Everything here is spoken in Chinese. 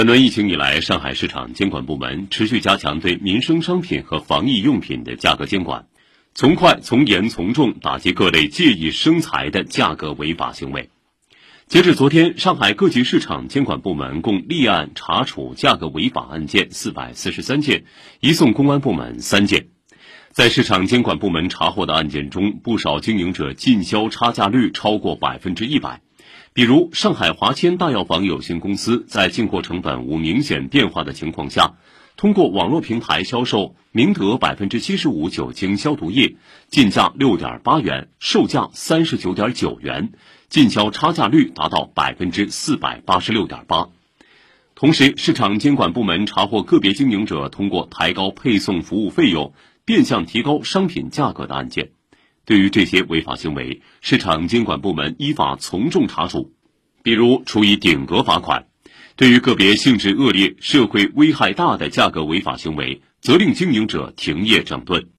本轮疫情以来，上海市场监管部门持续加强对民生商品和防疫用品的价格监管，从快、从严、从重打击各类借意生财的价格违法行为。截至昨天，上海各级市场监管部门共立案查处价格违法案件四百四十三件，移送公安部门三件。在市场监管部门查获的案件中，不少经营者进销差价率超过百分之一百。比如，上海华千大药房有限公司在进货成本无明显变化的情况下，通过网络平台销售明德百分之七十五酒精消毒液，进价六点八元，售价三十九点九元，进销差价率达到百分之四百八十六点八。同时，市场监管部门查获个别经营者通过抬高配送服务费用，变相提高商品价格的案件。对于这些违法行为，市场监管部门依法从重查处，比如处以顶格罚款；对于个别性质恶劣、社会危害大的价格违法行为，责令经营者停业整顿。